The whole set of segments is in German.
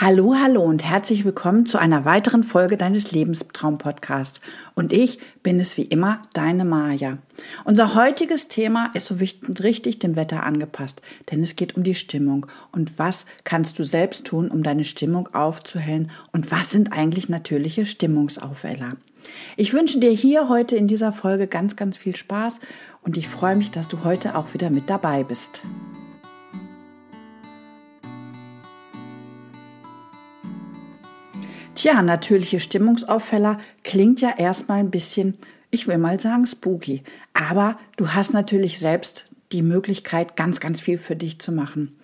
Hallo, hallo und herzlich willkommen zu einer weiteren Folge deines Lebenstraum-Podcasts. Und ich bin es wie immer, deine Maja. Unser heutiges Thema ist so richtig dem Wetter angepasst, denn es geht um die Stimmung. Und was kannst du selbst tun, um deine Stimmung aufzuhellen? Und was sind eigentlich natürliche Stimmungsaufheller? Ich wünsche dir hier heute in dieser Folge ganz, ganz viel Spaß und ich freue mich, dass du heute auch wieder mit dabei bist. Tja, natürliche Stimmungsaufheller klingt ja erstmal ein bisschen, ich will mal sagen, spooky. Aber du hast natürlich selbst die Möglichkeit, ganz, ganz viel für dich zu machen.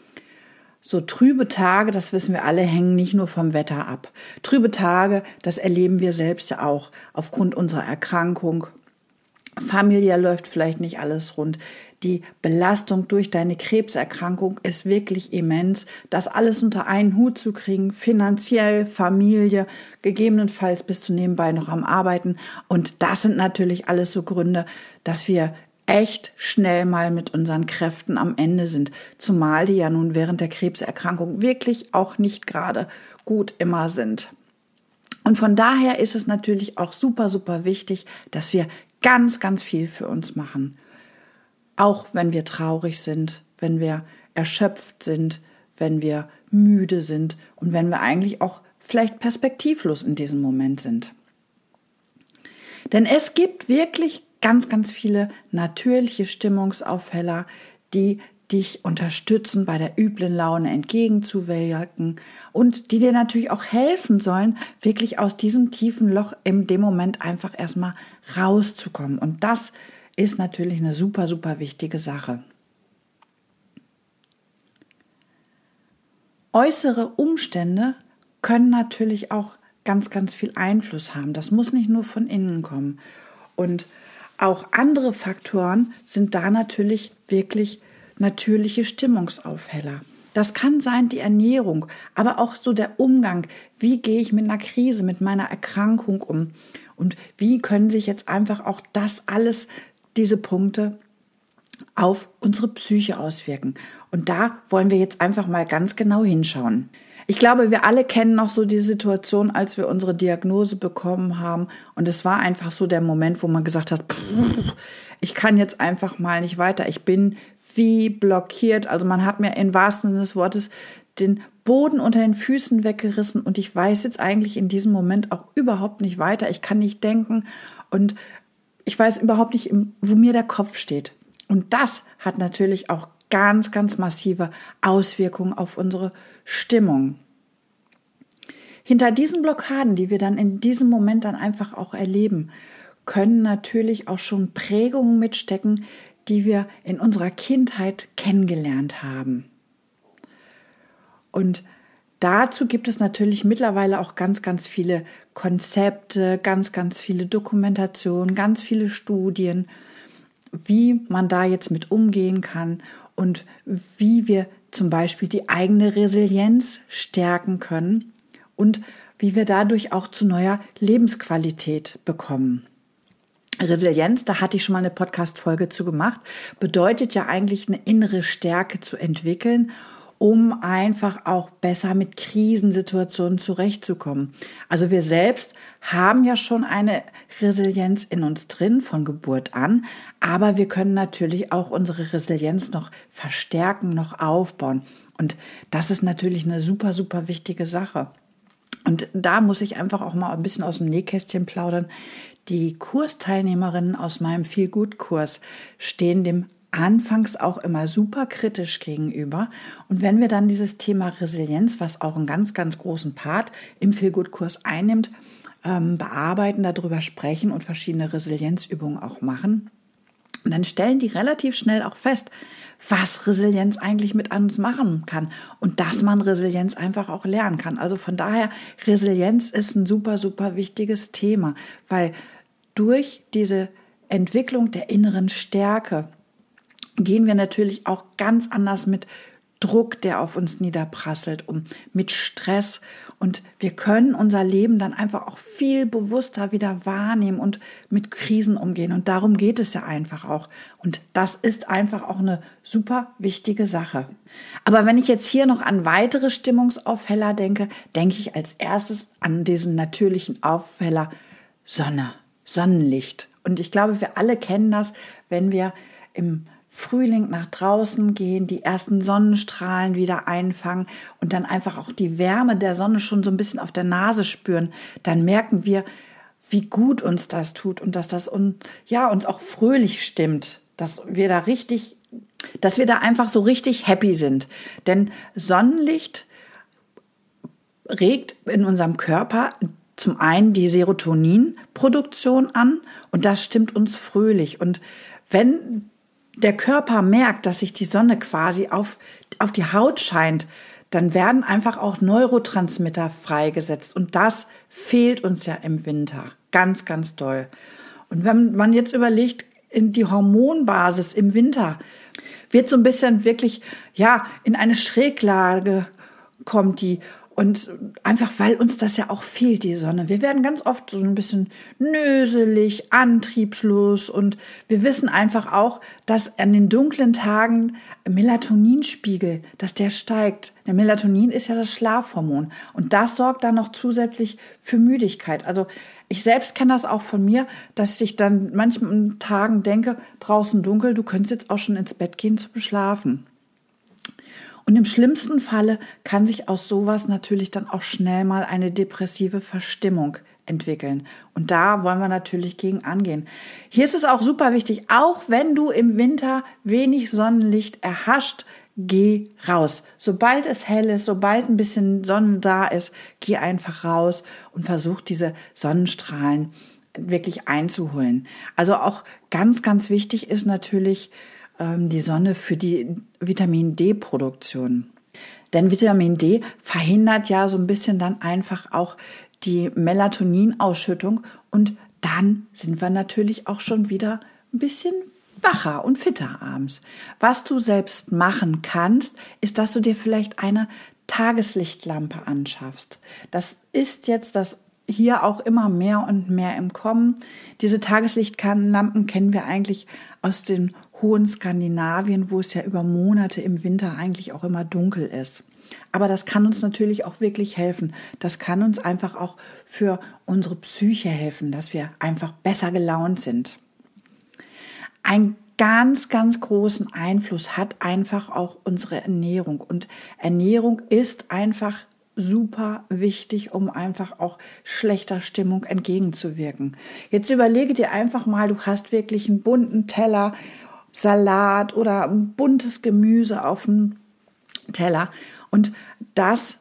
So trübe Tage, das wissen wir alle, hängen nicht nur vom Wetter ab. Trübe Tage, das erleben wir selbst ja auch aufgrund unserer Erkrankung, familiär läuft vielleicht nicht alles rund. Die Belastung durch deine Krebserkrankung ist wirklich immens. Das alles unter einen Hut zu kriegen, finanziell, Familie, gegebenenfalls bist du nebenbei noch am Arbeiten. Und das sind natürlich alles so Gründe, dass wir echt schnell mal mit unseren Kräften am Ende sind. Zumal die ja nun während der Krebserkrankung wirklich auch nicht gerade gut immer sind. Und von daher ist es natürlich auch super, super wichtig, dass wir ganz, ganz viel für uns machen. Auch wenn wir traurig sind, wenn wir erschöpft sind, wenn wir müde sind und wenn wir eigentlich auch vielleicht perspektivlos in diesem Moment sind. Denn es gibt wirklich ganz, ganz viele natürliche Stimmungsaufheller, die dich unterstützen, bei der üblen Laune entgegenzuwirken und die dir natürlich auch helfen sollen, wirklich aus diesem tiefen Loch in dem Moment einfach erstmal rauszukommen. Und das ist natürlich eine super, super wichtige Sache. Äußere Umstände können natürlich auch ganz, ganz viel Einfluss haben. Das muss nicht nur von innen kommen. Und auch andere Faktoren sind da natürlich wirklich natürliche Stimmungsaufheller. Das kann sein die Ernährung, aber auch so der Umgang. Wie gehe ich mit einer Krise, mit meiner Erkrankung um? Und wie können sich jetzt einfach auch das alles, diese Punkte auf unsere Psyche auswirken? Und da wollen wir jetzt einfach mal ganz genau hinschauen. Ich glaube, wir alle kennen noch so die Situation, als wir unsere Diagnose bekommen haben. Und es war einfach so der Moment, wo man gesagt hat, pff, ich kann jetzt einfach mal nicht weiter. Ich bin wie blockiert. Also man hat mir im wahrsten Sinne des Wortes den Boden unter den Füßen weggerissen und ich weiß jetzt eigentlich in diesem Moment auch überhaupt nicht weiter. Ich kann nicht denken und ich weiß überhaupt nicht, wo mir der Kopf steht. Und das hat natürlich auch ganz, ganz massive Auswirkungen auf unsere Stimmung. Hinter diesen Blockaden, die wir dann in diesem Moment dann einfach auch erleben, können natürlich auch schon Prägungen mitstecken, die wir in unserer Kindheit kennengelernt haben. Und dazu gibt es natürlich mittlerweile auch ganz, ganz viele Konzepte, ganz, ganz viele Dokumentationen, ganz viele Studien, wie man da jetzt mit umgehen kann und wie wir zum Beispiel die eigene Resilienz stärken können und wie wir dadurch auch zu neuer Lebensqualität bekommen. Resilienz, da hatte ich schon mal eine Podcast-Folge zu gemacht, bedeutet ja eigentlich eine innere Stärke zu entwickeln, um einfach auch besser mit Krisensituationen zurechtzukommen. Also wir selbst haben ja schon eine Resilienz in uns drin von Geburt an, aber wir können natürlich auch unsere Resilienz noch verstärken, noch aufbauen. Und das ist natürlich eine super, super wichtige Sache. Und da muss ich einfach auch mal ein bisschen aus dem Nähkästchen plaudern. Die Kursteilnehmerinnen aus meinem Feel-Good-Kurs stehen dem anfangs auch immer super kritisch gegenüber. Und wenn wir dann dieses Thema Resilienz, was auch einen ganz, ganz großen Part im Feel-Good-Kurs einnimmt, ähm, bearbeiten, darüber sprechen und verschiedene Resilienzübungen auch machen, dann stellen die relativ schnell auch fest, was Resilienz eigentlich mit uns machen kann und dass man Resilienz einfach auch lernen kann. Also von daher, Resilienz ist ein super, super wichtiges Thema, weil durch diese Entwicklung der inneren Stärke gehen wir natürlich auch ganz anders mit Druck, der auf uns niederprasselt und mit Stress. Und wir können unser Leben dann einfach auch viel bewusster wieder wahrnehmen und mit Krisen umgehen. Und darum geht es ja einfach auch. Und das ist einfach auch eine super wichtige Sache. Aber wenn ich jetzt hier noch an weitere Stimmungsaufheller denke, denke ich als erstes an diesen natürlichen Aufheller Sonne, Sonnenlicht. Und ich glaube, wir alle kennen das, wenn wir im Frühling nach draußen gehen, die ersten Sonnenstrahlen wieder einfangen und dann einfach auch die Wärme der Sonne schon so ein bisschen auf der Nase spüren, dann merken wir, wie gut uns das tut und dass das uns, ja, uns auch fröhlich stimmt, dass wir da richtig, dass wir da einfach so richtig happy sind. Denn Sonnenlicht regt in unserem Körper zum einen die Serotoninproduktion an und das stimmt uns fröhlich. Und wenn der Körper merkt, dass sich die Sonne quasi auf, auf die Haut scheint, dann werden einfach auch Neurotransmitter freigesetzt. Und das fehlt uns ja im Winter. Ganz, ganz doll. Und wenn man jetzt überlegt, in die Hormonbasis im Winter wird so ein bisschen wirklich, ja, in eine Schräglage kommt die und einfach, weil uns das ja auch fehlt, die Sonne. Wir werden ganz oft so ein bisschen nöselig, antriebslos und wir wissen einfach auch, dass an den dunklen Tagen Melatoninspiegel, dass der steigt. Der Melatonin ist ja das Schlafhormon und das sorgt dann noch zusätzlich für Müdigkeit. Also ich selbst kenne das auch von mir, dass ich dann manchmal Tagen denke, draußen dunkel, du könntest jetzt auch schon ins Bett gehen zu schlafen. Und im schlimmsten Falle kann sich aus sowas natürlich dann auch schnell mal eine depressive Verstimmung entwickeln. Und da wollen wir natürlich gegen angehen. Hier ist es auch super wichtig, auch wenn du im Winter wenig Sonnenlicht erhascht, geh raus. Sobald es hell ist, sobald ein bisschen Sonne da ist, geh einfach raus und versuch diese Sonnenstrahlen wirklich einzuholen. Also auch ganz, ganz wichtig ist natürlich, ähm, die Sonne für die Vitamin D-Produktion. Denn Vitamin D verhindert ja so ein bisschen dann einfach auch die Melatoninausschüttung und dann sind wir natürlich auch schon wieder ein bisschen wacher und fitter abends. Was du selbst machen kannst, ist, dass du dir vielleicht eine Tageslichtlampe anschaffst. Das ist jetzt das hier auch immer mehr und mehr im Kommen. Diese Tageslichtlampen kennen wir eigentlich aus den hohen Skandinavien, wo es ja über Monate im Winter eigentlich auch immer dunkel ist. Aber das kann uns natürlich auch wirklich helfen. Das kann uns einfach auch für unsere Psyche helfen, dass wir einfach besser gelaunt sind. Ein ganz, ganz großen Einfluss hat einfach auch unsere Ernährung. Und Ernährung ist einfach super wichtig, um einfach auch schlechter Stimmung entgegenzuwirken. Jetzt überlege dir einfach mal, du hast wirklich einen bunten Teller Salat oder buntes Gemüse auf dem Teller. Und das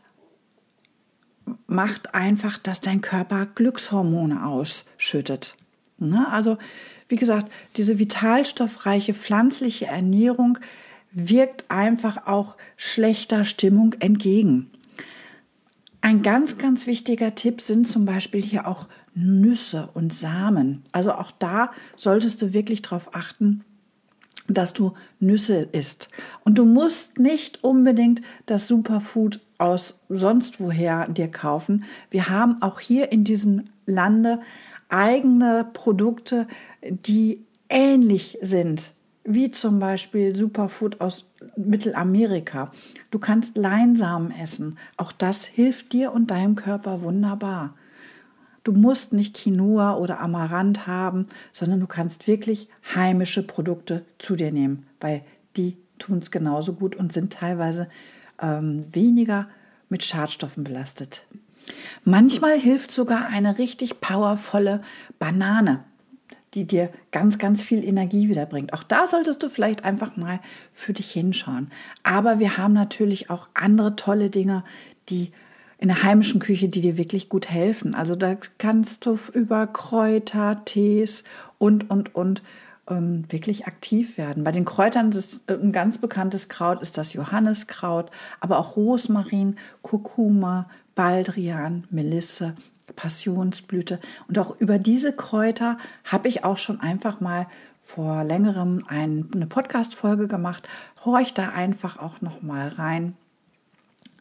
macht einfach, dass dein Körper Glückshormone ausschüttet. Ne? Also, wie gesagt, diese vitalstoffreiche pflanzliche Ernährung wirkt einfach auch schlechter Stimmung entgegen. Ein ganz, ganz wichtiger Tipp sind zum Beispiel hier auch Nüsse und Samen. Also auch da solltest du wirklich darauf achten, dass du Nüsse isst. Und du musst nicht unbedingt das Superfood aus sonst woher dir kaufen. Wir haben auch hier in diesem Lande eigene Produkte, die ähnlich sind, wie zum Beispiel Superfood aus Mittelamerika. Du kannst Leinsamen essen. Auch das hilft dir und deinem Körper wunderbar. Du musst nicht Quinoa oder Amaranth haben, sondern du kannst wirklich heimische Produkte zu dir nehmen, weil die tun es genauso gut und sind teilweise ähm, weniger mit Schadstoffen belastet. Manchmal hilft sogar eine richtig powervolle Banane, die dir ganz, ganz viel Energie wiederbringt. Auch da solltest du vielleicht einfach mal für dich hinschauen. Aber wir haben natürlich auch andere tolle Dinge, die in der heimischen Küche, die dir wirklich gut helfen. Also da kannst du über Kräuter, Tees und, und, und ähm, wirklich aktiv werden. Bei den Kräutern ist äh, ein ganz bekanntes Kraut ist das Johanniskraut, aber auch Rosmarin, Kurkuma, Baldrian, Melisse, Passionsblüte. Und auch über diese Kräuter habe ich auch schon einfach mal vor längerem eine Podcast-Folge gemacht. horch da einfach auch noch mal rein.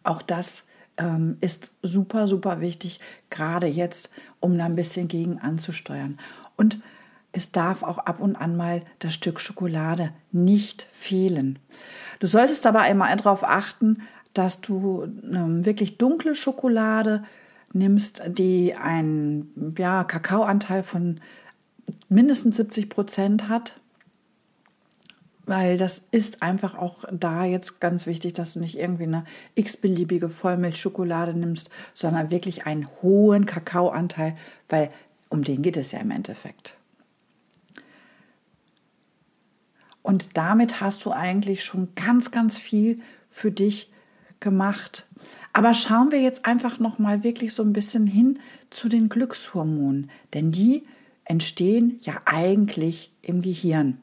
Auch das ähm, ist super, super wichtig, gerade jetzt, um da ein bisschen gegen anzusteuern. Und es darf auch ab und an mal das Stück Schokolade nicht fehlen. Du solltest aber einmal darauf achten, dass du ähm, wirklich dunkle Schokolade nimmst, die einen ja, Kakaoanteil von mindestens 70 Prozent hat. Weil das ist einfach auch da jetzt ganz wichtig, dass du nicht irgendwie eine x-beliebige Vollmilchschokolade nimmst, sondern wirklich einen hohen Kakaoanteil, weil um den geht es ja im Endeffekt. Und damit hast du eigentlich schon ganz, ganz viel für dich gemacht. Aber schauen wir jetzt einfach noch mal wirklich so ein bisschen hin zu den Glückshormonen, denn die entstehen ja eigentlich im Gehirn.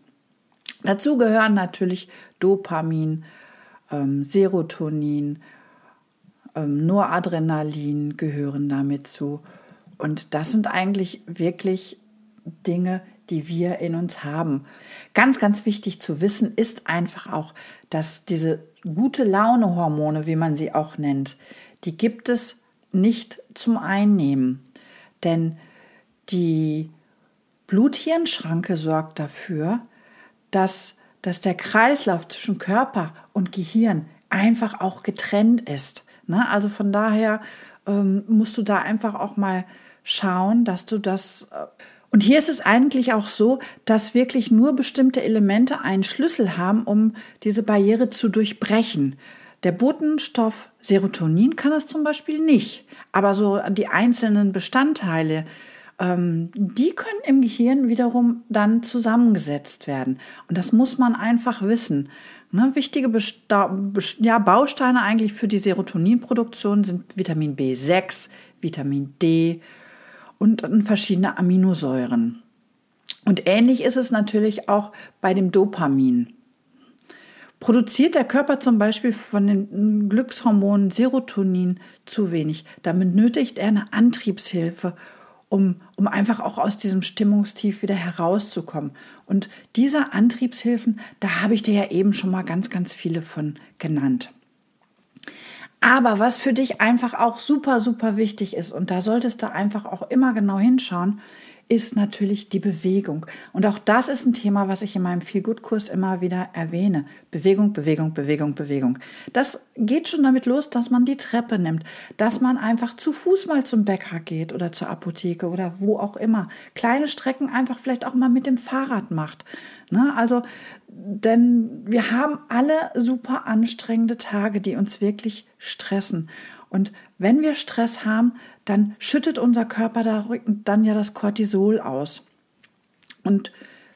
Dazu gehören natürlich Dopamin, ähm, Serotonin, ähm, Noradrenalin gehören damit zu. Und das sind eigentlich wirklich Dinge, die wir in uns haben. Ganz, ganz wichtig zu wissen ist einfach auch, dass diese gute Laune-Hormone, wie man sie auch nennt, die gibt es nicht zum Einnehmen. Denn die Blut-Hirn-Schranke sorgt dafür, dass, dass der Kreislauf zwischen Körper und Gehirn einfach auch getrennt ist. Ne? Also von daher ähm, musst du da einfach auch mal schauen, dass du das. Äh und hier ist es eigentlich auch so, dass wirklich nur bestimmte Elemente einen Schlüssel haben, um diese Barriere zu durchbrechen. Der Botenstoff Serotonin kann das zum Beispiel nicht, aber so die einzelnen Bestandteile, ähm, die können im Gehirn wiederum dann zusammengesetzt werden. Und das muss man einfach wissen. Ne, wichtige Besta ja, Bausteine eigentlich für die Serotoninproduktion sind Vitamin B6, Vitamin D und verschiedene Aminosäuren. Und ähnlich ist es natürlich auch bei dem Dopamin. Produziert der Körper zum Beispiel von den Glückshormonen Serotonin zu wenig, dann benötigt er eine Antriebshilfe, um, um einfach auch aus diesem Stimmungstief wieder herauszukommen. Und diese Antriebshilfen, da habe ich dir ja eben schon mal ganz, ganz viele von genannt. Aber was für dich einfach auch super, super wichtig ist, und da solltest du einfach auch immer genau hinschauen, ist natürlich die Bewegung. Und auch das ist ein Thema, was ich in meinem Feel-Good-Kurs immer wieder erwähne. Bewegung, Bewegung, Bewegung, Bewegung. Das geht schon damit los, dass man die Treppe nimmt, dass man einfach zu Fuß mal zum Bäcker geht oder zur Apotheke oder wo auch immer. Kleine Strecken einfach vielleicht auch mal mit dem Fahrrad macht. Ne? Also, denn wir haben alle super anstrengende Tage, die uns wirklich stressen. Und wenn wir Stress haben, dann schüttet unser Körper dann ja das Cortisol aus. Und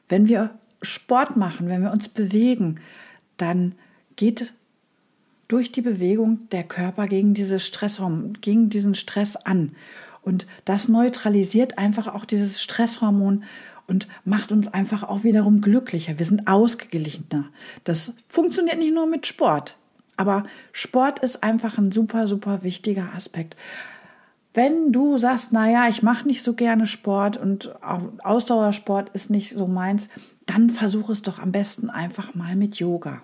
wenn wir Sport machen, wenn wir uns bewegen, dann geht durch die Bewegung der Körper gegen, diese Stresshormon, gegen diesen Stress an. Und das neutralisiert einfach auch dieses Stresshormon und macht uns einfach auch wiederum glücklicher. Wir sind ausgeglichener. Das funktioniert nicht nur mit Sport. Aber Sport ist einfach ein super, super wichtiger Aspekt. Wenn du sagst, naja, ich mache nicht so gerne Sport und Ausdauersport ist nicht so meins, dann versuch es doch am besten einfach mal mit Yoga.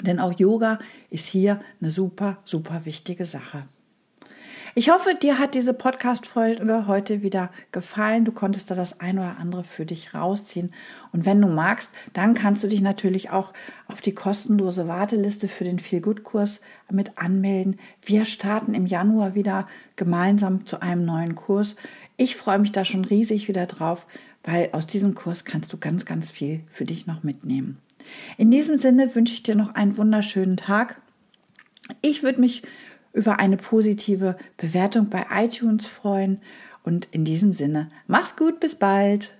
Denn auch Yoga ist hier eine super, super wichtige Sache. Ich hoffe, dir hat diese Podcast-Folge heute wieder gefallen. Du konntest da das ein oder andere für dich rausziehen. Und wenn du magst, dann kannst du dich natürlich auch auf die kostenlose Warteliste für den Feel-Good-Kurs mit anmelden. Wir starten im Januar wieder gemeinsam zu einem neuen Kurs. Ich freue mich da schon riesig wieder drauf, weil aus diesem Kurs kannst du ganz, ganz viel für dich noch mitnehmen. In diesem Sinne wünsche ich dir noch einen wunderschönen Tag. Ich würde mich über eine positive Bewertung bei iTunes freuen. Und in diesem Sinne, mach's gut, bis bald.